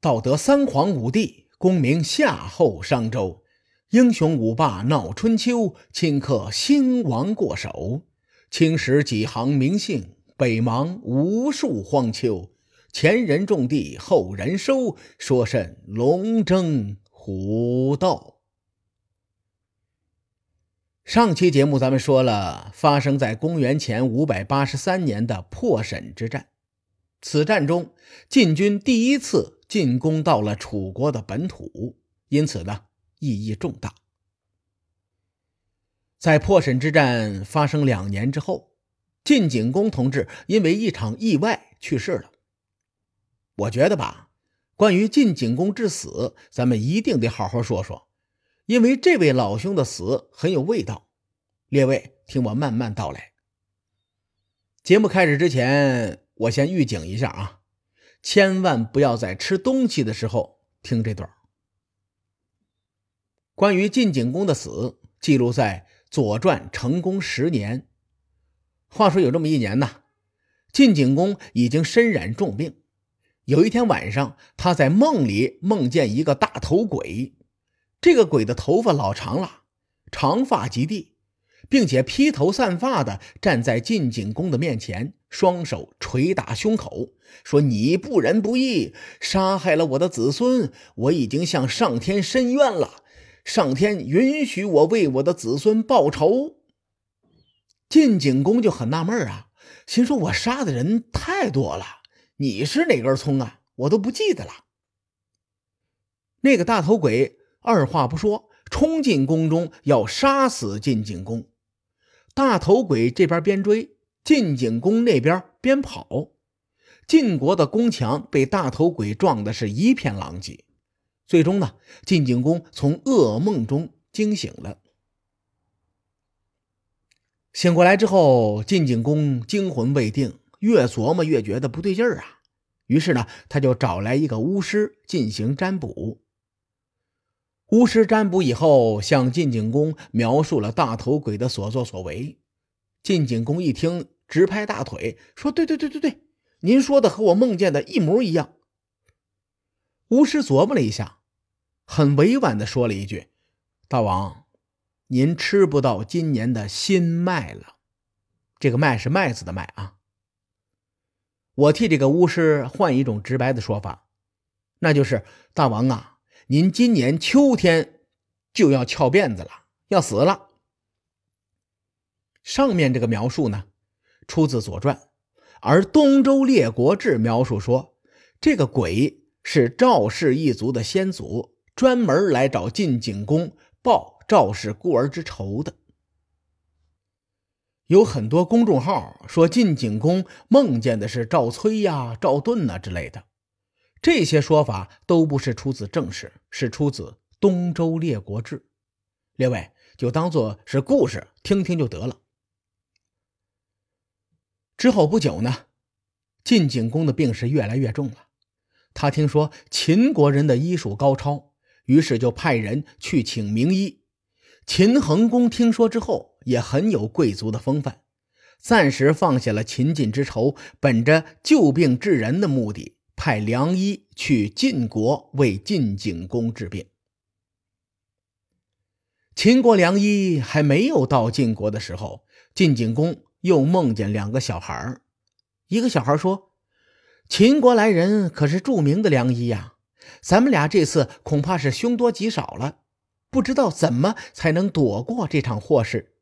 道德三皇五帝，功名夏后商周。英雄五霸闹春秋，顷刻兴亡过手。青史几行名姓，北邙无数荒丘。前人种地，后人收，说甚龙争虎斗？上期节目咱们说了，发生在公元前五百八十三年的破沈之战。此战中，晋军第一次进攻到了楚国的本土，因此呢。意义重大。在破沈之战发生两年之后，晋景公同志因为一场意外去世了。我觉得吧，关于晋景公之死，咱们一定得好好说说，因为这位老兄的死很有味道。列位，听我慢慢道来。节目开始之前，我先预警一下啊，千万不要在吃东西的时候听这段。关于晋景公的死，记录在《左传》成公十年。话说有这么一年呢，晋景公已经身染重病。有一天晚上，他在梦里梦见一个大头鬼，这个鬼的头发老长了，长发及地，并且披头散发的站在晋景公的面前，双手捶打胸口，说：“你不仁不义，杀害了我的子孙，我已经向上天申冤了。”上天允许我为我的子孙报仇，晋景公就很纳闷啊，心说：“我杀的人太多了，你是哪根葱啊？我都不记得了。”那个大头鬼二话不说，冲进宫中要杀死晋景公。大头鬼这边边追，晋景公那边边跑，晋国的宫墙被大头鬼撞的是一片狼藉。最终呢，晋景公从噩梦中惊醒了。醒过来之后，晋景公惊魂未定，越琢磨越觉得不对劲儿啊。于是呢，他就找来一个巫师进行占卜。巫师占卜以后，向晋景公描述了大头鬼的所作所为。晋景公一听，直拍大腿，说：“对对对对对，您说的和我梦见的一模一样。”巫师琢磨了一下。很委婉的说了一句：“大王，您吃不到今年的新麦了。这个麦是麦子的麦啊。我替这个巫师换一种直白的说法，那就是大王啊，您今年秋天就要翘辫子了，要死了。上面这个描述呢，出自《左传》，而《东周列国志》描述说，这个鬼是赵氏一族的先祖。”专门来找晋景公报赵氏孤儿之仇的，有很多公众号说晋景公梦见的是赵崔呀、赵盾呐之类的，这些说法都不是出自正史，是出自《东周列国志》，列位就当做是故事听听就得了。之后不久呢，晋景公的病是越来越重了，他听说秦国人的医术高超。于是就派人去请名医。秦恒公听说之后，也很有贵族的风范，暂时放下了秦晋之仇，本着救病治人的目的，派良医去晋国为晋景公治病。秦国良医还没有到晋国的时候，晋景公又梦见两个小孩一个小孩说：“秦国来人可是著名的良医呀。”咱们俩这次恐怕是凶多吉少了，不知道怎么才能躲过这场祸事。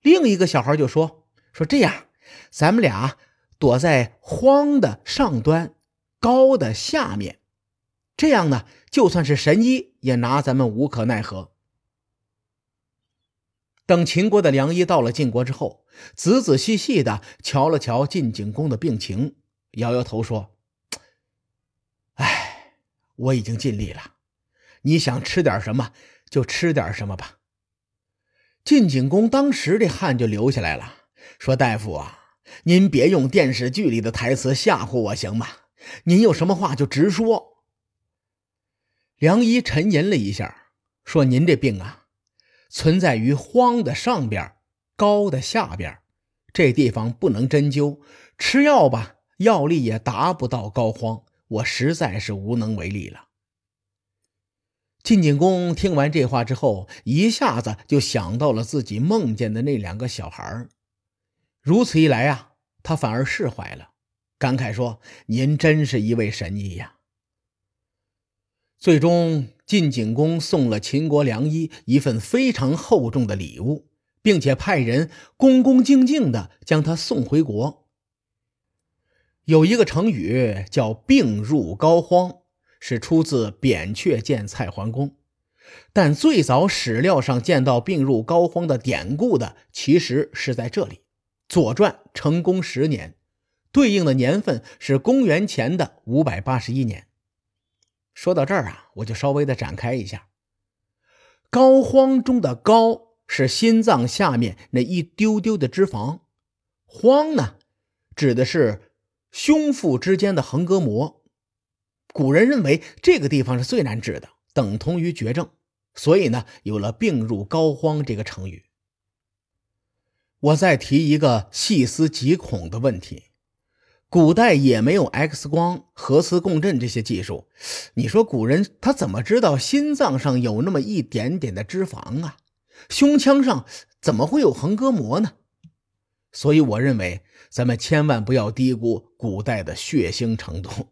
另一个小孩就说：“说这样，咱们俩躲在荒的上端，高的下面，这样呢，就算是神医也拿咱们无可奈何。”等秦国的良医到了晋国之后，仔仔细细的瞧了瞧晋景公的病情，摇摇头说。哎我已经尽力了，你想吃点什么就吃点什么吧。晋景公当时这汗就流下来了，说：“大夫啊，您别用电视剧里的台词吓唬我行吗？您有什么话就直说。”梁医沉吟了一下，说：“您这病啊，存在于荒的上边，高的下边，这地方不能针灸，吃药吧，药力也达不到高肓。”我实在是无能为力了。晋景公听完这话之后，一下子就想到了自己梦见的那两个小孩如此一来啊，他反而释怀了，感慨说：“您真是一位神医呀！”最终，晋景公送了秦国良医一份非常厚重的礼物，并且派人恭恭敬敬的将他送回国。有一个成语叫“病入膏肓”。是出自扁鹊见蔡桓公，但最早史料上见到病入膏肓的典故的，其实是在这里，《左传》成公十年，对应的年份是公元前的五百八十一年。说到这儿啊，我就稍微的展开一下，膏肓中的膏是心脏下面那一丢丢的脂肪，肓呢，指的是胸腹之间的横膈膜。古人认为这个地方是最难治的，等同于绝症，所以呢，有了“病入膏肓”这个成语。我再提一个细思极恐的问题：古代也没有 X 光、核磁共振这些技术，你说古人他怎么知道心脏上有那么一点点的脂肪啊？胸腔上怎么会有横膈膜呢？所以我认为，咱们千万不要低估古代的血腥程度。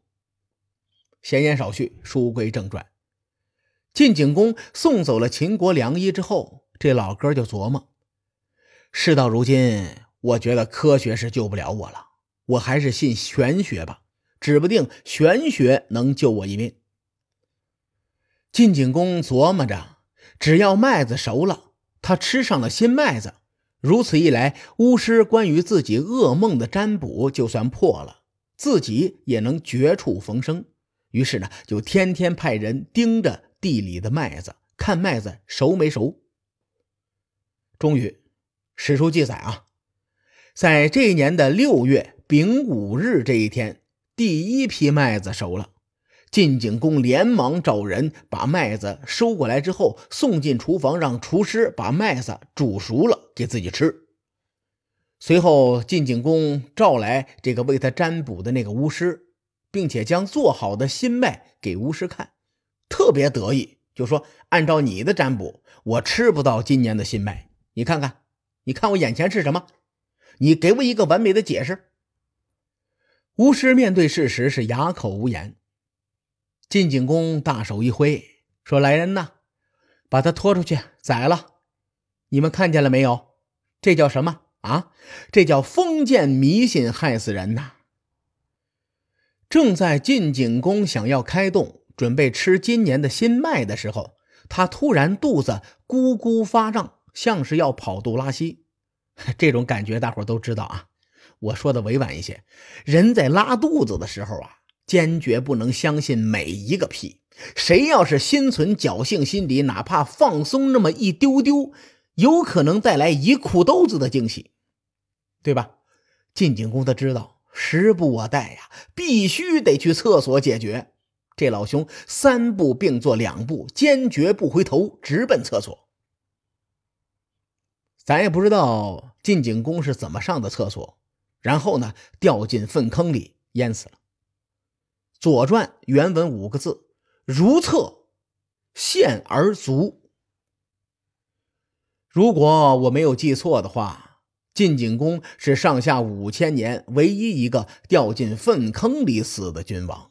闲言少叙，书归正传。晋景公送走了秦国良医之后，这老哥就琢磨：事到如今，我觉得科学是救不了我了，我还是信玄学吧，指不定玄学能救我一命。晋景公琢磨着，只要麦子熟了，他吃上了新麦子，如此一来，巫师关于自己噩梦的占卜就算破了，自己也能绝处逢生。于是呢，就天天派人盯着地里的麦子，看麦子熟没熟。终于，史书记载啊，在这一年的六月丙午日这一天，第一批麦子熟了。晋景公连忙找人把麦子收过来之后，送进厨房，让厨师把麦子煮熟了给自己吃。随后，晋景公召来这个为他占卜的那个巫师。并且将做好的新麦给巫师看，特别得意，就说：“按照你的占卜，我吃不到今年的新麦。你看看，你看我眼前是什么？你给我一个完美的解释。”巫师面对事实是哑口无言。晋景公大手一挥，说：“来人呐，把他拖出去宰了！你们看见了没有？这叫什么啊？这叫封建迷信，害死人呐！”正在晋景公想要开动，准备吃今年的新麦的时候，他突然肚子咕咕发胀，像是要跑肚拉稀。这种感觉大伙都知道啊。我说的委婉一些，人在拉肚子的时候啊，坚决不能相信每一个屁。谁要是心存侥幸心理，哪怕放松那么一丢丢，有可能带来一裤兜子的惊喜，对吧？晋景公他知道。时不我待呀，必须得去厕所解决。这老兄三步并作两步，坚决不回头，直奔厕所。咱也不知道晋景公是怎么上的厕所，然后呢，掉进粪坑里淹死了。《左传》原文五个字：如厕，陷而足。如果我没有记错的话。晋景公是上下五千年唯一一个掉进粪坑里死的君王。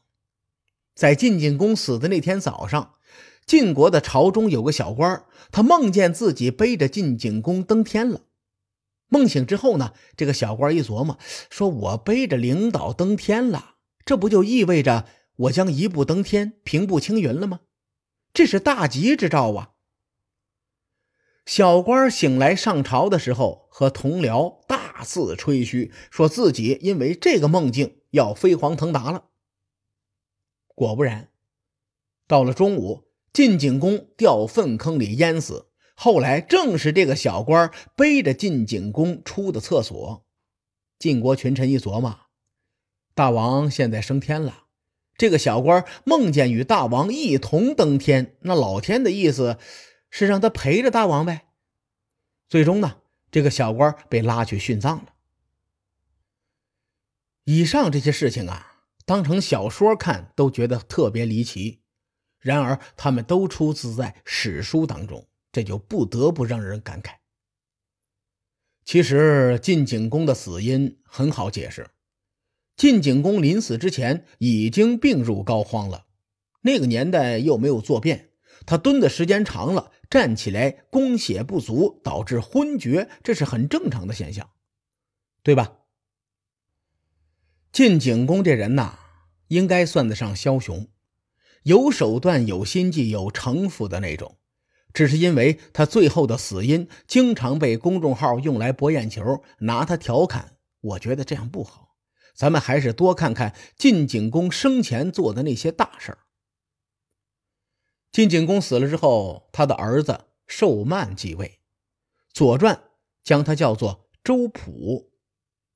在晋景公死的那天早上，晋国的朝中有个小官，他梦见自己背着晋景公登天了。梦醒之后呢，这个小官一琢磨，说：“我背着领导登天了，这不就意味着我将一步登天，平步青云了吗？这是大吉之兆啊！”小官醒来上朝的时候，和同僚大肆吹嘘，说自己因为这个梦境要飞黄腾达了。果不然，到了中午，晋景公掉粪坑里淹死。后来正是这个小官背着晋景公出的厕所。晋国群臣一琢磨，大王现在升天了，这个小官梦见与大王一同登天，那老天的意思。是让他陪着大王呗。最终呢，这个小官被拉去殉葬了。以上这些事情啊，当成小说看都觉得特别离奇。然而，他们都出自在史书当中，这就不得不让人感慨。其实，晋景公的死因很好解释。晋景公临死之前已经病入膏肓了，那个年代又没有坐便，他蹲的时间长了，站起来供血不足，导致昏厥，这是很正常的现象，对吧？晋景公这人呐，应该算得上枭雄，有手段、有心计、有城府的那种。只是因为他最后的死因经常被公众号用来博眼球，拿他调侃，我觉得这样不好。咱们还是多看看晋景公生前做的那些大事儿。晋景公死了之后，他的儿子寿曼继位，《左传》将他叫做周普。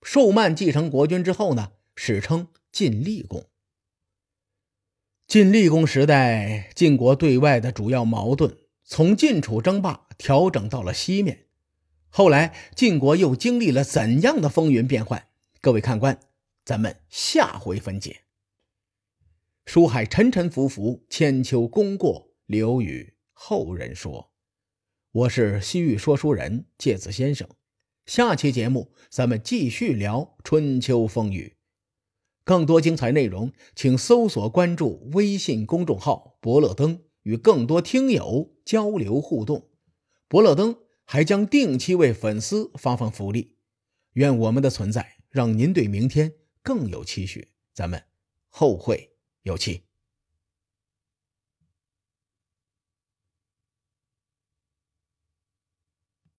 寿曼继承国君之后呢，史称晋厉公。晋厉公时代，晋国对外的主要矛盾从晋楚争霸调整到了西面。后来，晋国又经历了怎样的风云变幻？各位看官。咱们下回分解。书海沉沉浮浮，千秋功过留与后人说。我是西域说书人介子先生。下期节目咱们继续聊春秋风雨。更多精彩内容，请搜索关注微信公众号“伯乐灯”，与更多听友交流互动。伯乐灯还将定期为粉丝发放福利。愿我们的存在让您对明天。更有期许，咱们后会有期。